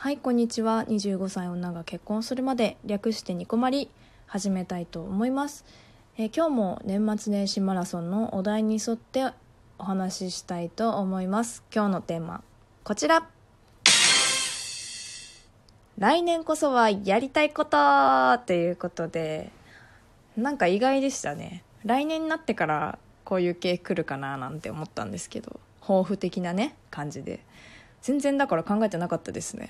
はいこんにちは。25歳女が結婚するまで略してニコマリ始めたいと思います、えー今日も年末年始マラソンのお題に沿ってお話ししたいと思います。今日のテーマこちら。来年こそはやりたいことということでなんか意外でしたね。来年になってからこういう系来るかななんて思ったんですけど抱負的なね感じで。全然だから考えてなかったですね。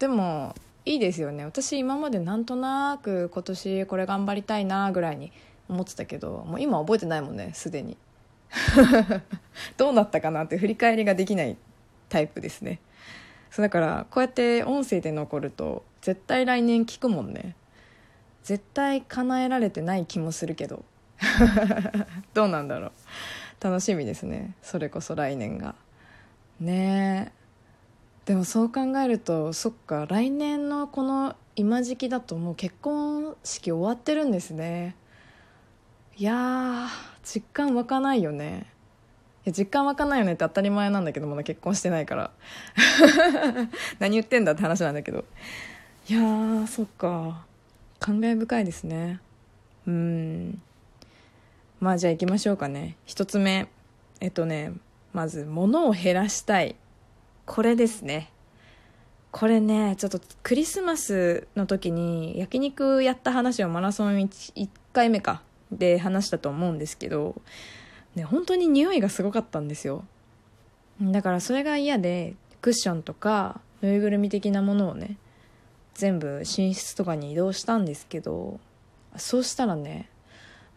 でもいいですよね。私今までなんとなく今年これ頑張りたいなぐらいに思ってたけどもう今覚えてないもんねすでに。どうなったかなって振り返りができないタイプですね。そうだからこうやって音声で残ると絶対来年聞くもんね。絶対叶えられてない気もするけど。どうなんだろう。楽しみですね。それこそ来年が。ねえ。でもそう考えるとそっか来年のこの今時期だともう結婚式終わってるんですね。いや実感湧かないよね。いや実感湧かないよねって当たり前なんだけどまだ結婚してないから。何言ってんだって話なんだけど。いやーそっか。感慨深いですね。うん。まあじゃあ行きましょうかね。一つ目。えっとねまず物を減らしたい。これですね。これねちょっとクリスマスの時に焼肉やった話をマラソン 1, 1回目かで話したと思うんですけど、ね、本当に匂いがすごかったんですよ。だからそれが嫌でクッションとかぬいぐるみ的なものをね全部寝室とかに移動したんですけどそうしたらね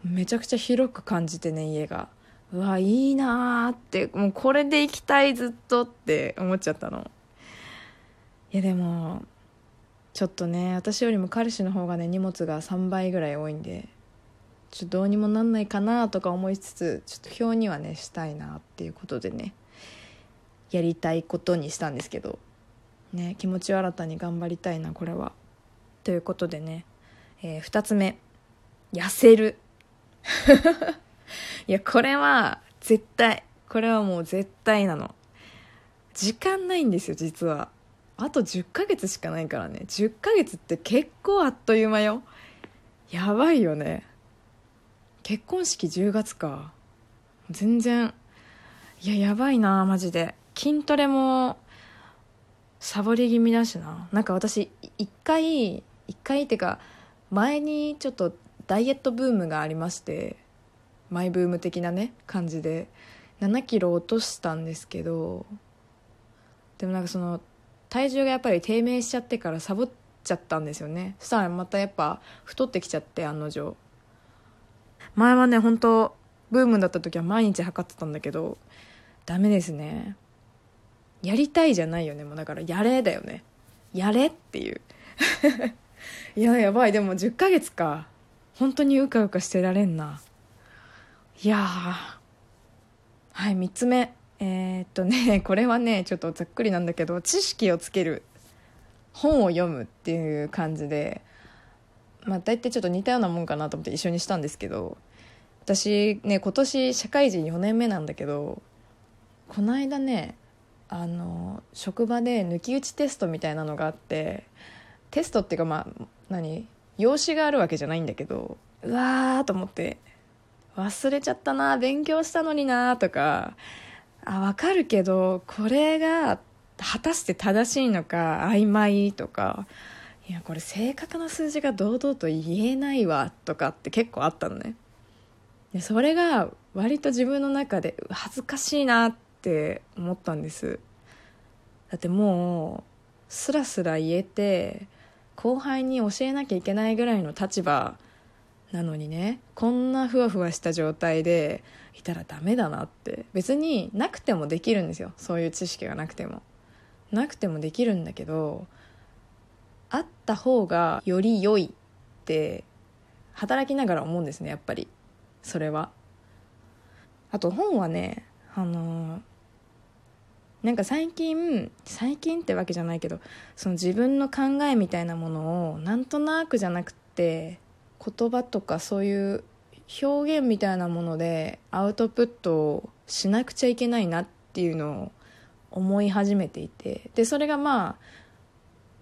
めちゃくちゃ広く感じてね家が。うわいいなーってもうこれで行きたいずっとって思っちゃったの。いやでもちょっとね私よりも彼氏の方がね荷物が3倍ぐらい多いんでちょっとどうにもなんないかなとか思いつつちょっと表にはねしたいなっていうことでねやりたいことにしたんですけどね気持ちを新たに頑張りたいなこれは。ということでね、え2つ目痩せる。いやこれは絶対これはもう絶対なの。時間ないんですよ実は。あと10ヶ月しかないからね。10ヶ月って結構あっという間よ。やばいよね。結婚式10月か。全然。いややばいなマジで。筋トレもサボり気味だしな。なんか私一回一回ってか前にちょっとダイエットブームがありまして。マイブーム的なね感じで7キロ落としたんですけどでもなんかその体重がやっぱり低迷しちゃってからサボっちゃったんですよね。そしたらまたやっぱ太ってきちゃって案の定。前はね本当ブームだった時は毎日測ってたんだけどダメですね。やりたいじゃないよね。もうだからやれだよね。やれっていう。いややばい。でも10ヶ月か。本当にうかうかしてられんな。いやはい3つ目。えーっとね これはねちょっとざっくりなんだけど知識をつける本を読むっていう感じでまあ大体ちょっと似たようなもんかなと思って一緒にしたんですけど私ね今年社会人4年目なんだけどこの間ねあの職場で抜き打ちテストみたいなのがあってテストっていうかまあ何？用紙があるわけじゃないんだけどうわーと思って忘れちゃったな勉強したのになとか。あ分かるけどこれが果たして正しいのか曖昧とか。いやこれ正確な数字が堂々と言えないわとかって結構あったのね。でそれが割と自分の中で恥ずかしいなって思ったんです。だってもうスラスラ言えて後輩に教えなきゃいけないぐらいの立場なのにねこんなふわふわした状態でいたらダメだなって。別になくてもできるんですよ。そういう知識がなくても。なくてもできるんだけどあった方がより良いって働きながら思うんですねやっぱり。それは。あと本はねあのなんか最近最近ってわけじゃないけどその自分の考えみたいなものをなんとなくじゃなくって言葉とかそういう表現みたいなものでアウトプットをしなくちゃいけないなっていうのを思い始めていてでそれがまあ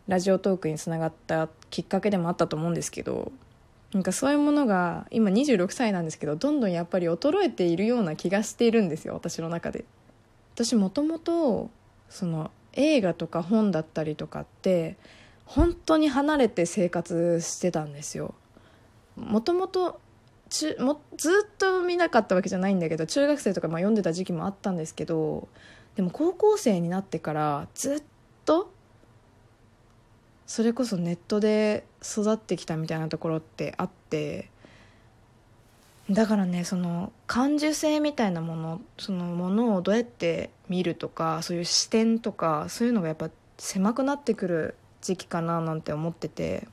ラジオトークにつながったきっかけでもあったと思うんですけどなんかそういうものが今26歳なんですけどどんどんやっぱり衰えているような気がしているんですよ私の中で。私もともとその映画とか本だったりとかって本当に離れて生活してたんですよ。もともとずっと見なかったわけじゃないんだけど中学生とかまあ読んでた時期もあったんですけどでも高校生になってからずっとそれこそネットで育ってきたみたいなところってあってだからねその感受性みたいなものそのものをどうやって見るとかそういう視点とかそういうのがやっぱ狭くなってくる時期かななんて思ってて。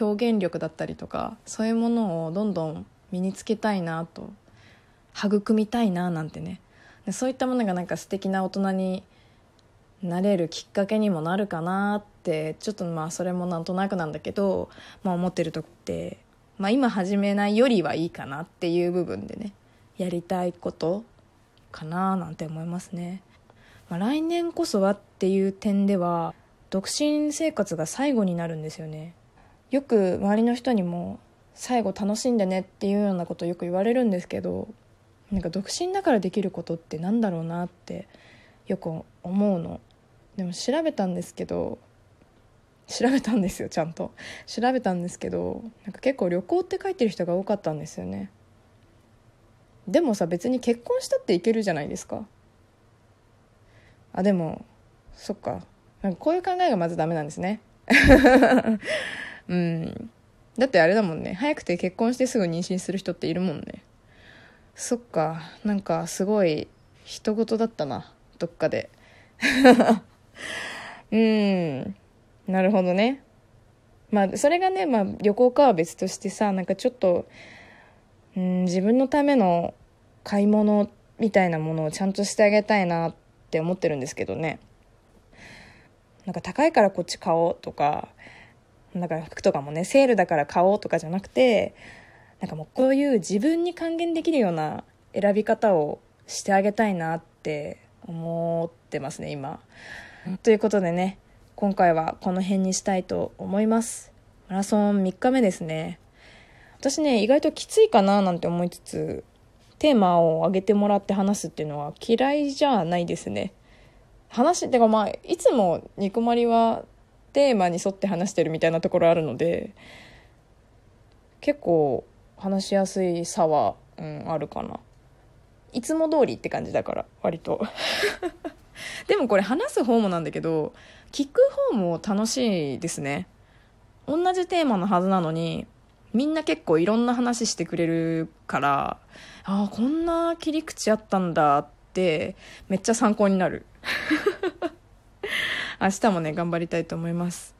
表現力だったりとかそういうものをどんどん身につけたいなと育みたいななんてね。でそういったものがなんか素敵な大人になれるきっかけにもなるかなってちょっとまあそれもなんとなくなんだけど、まあ、思ってるとって、まあ、今始めないよりはいいかなっていう部分でねやりたいことかななんて思いますね、まあ、来年こそはっていう点では独身生活が最後になるんですよね。よく周りの人にも最後楽しんでねっていうようなことよく言われるんですけどなんか独身だからできることってなんだろうなってよく思うの。でも調べたんですけど調べたんですよちゃんと。調べたんですけどなんか結構旅行って書いてる人が多かったんですよね。でもさ別に結婚したっていけるじゃないですか。あでもそっか。なんかこういう考えがまずダメなんですね。うん。だってあれだもんね。早くて結婚してすぐ妊娠する人っているもんね。そっか。なんかすごい人事だったな。どっかで。うん。なるほどね。まあそれがね、まあ、旅行かは別としてさなんかちょっとうん自分のための買い物みたいなものをちゃんとしてあげたいなって思ってるんですけどね。なんか高いからこっち買おうとかだから服とかもねセールだから買おうとかじゃなくてなんかもうこういう自分に還元できるような選び方をしてあげたいなって思ってますね今。ということでね今回はこの辺にしたいと思います。マラソン3日目ですね。私ね意外ときついかななんて思いつつテーマを上げてもらって話すっていうのは嫌いじゃないですね。話てかまあいつも肉まりはテーマに沿って話してるみたいなところあるので結構話しやすい差は、うん、あるかな。いつも通りって感じだから割と。でもこれ話す方もなんだけど聞く方も楽しいですね。同じテーマのはずなのにみんな結構いろんな話してくれるからああこんな切り口あったんだってめっちゃ参考になる。明日もね、頑張りたいと思います。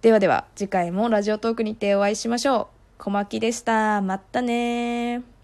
ではでは、次回もラジオトークにてお会いしましょう。小牧でした。またね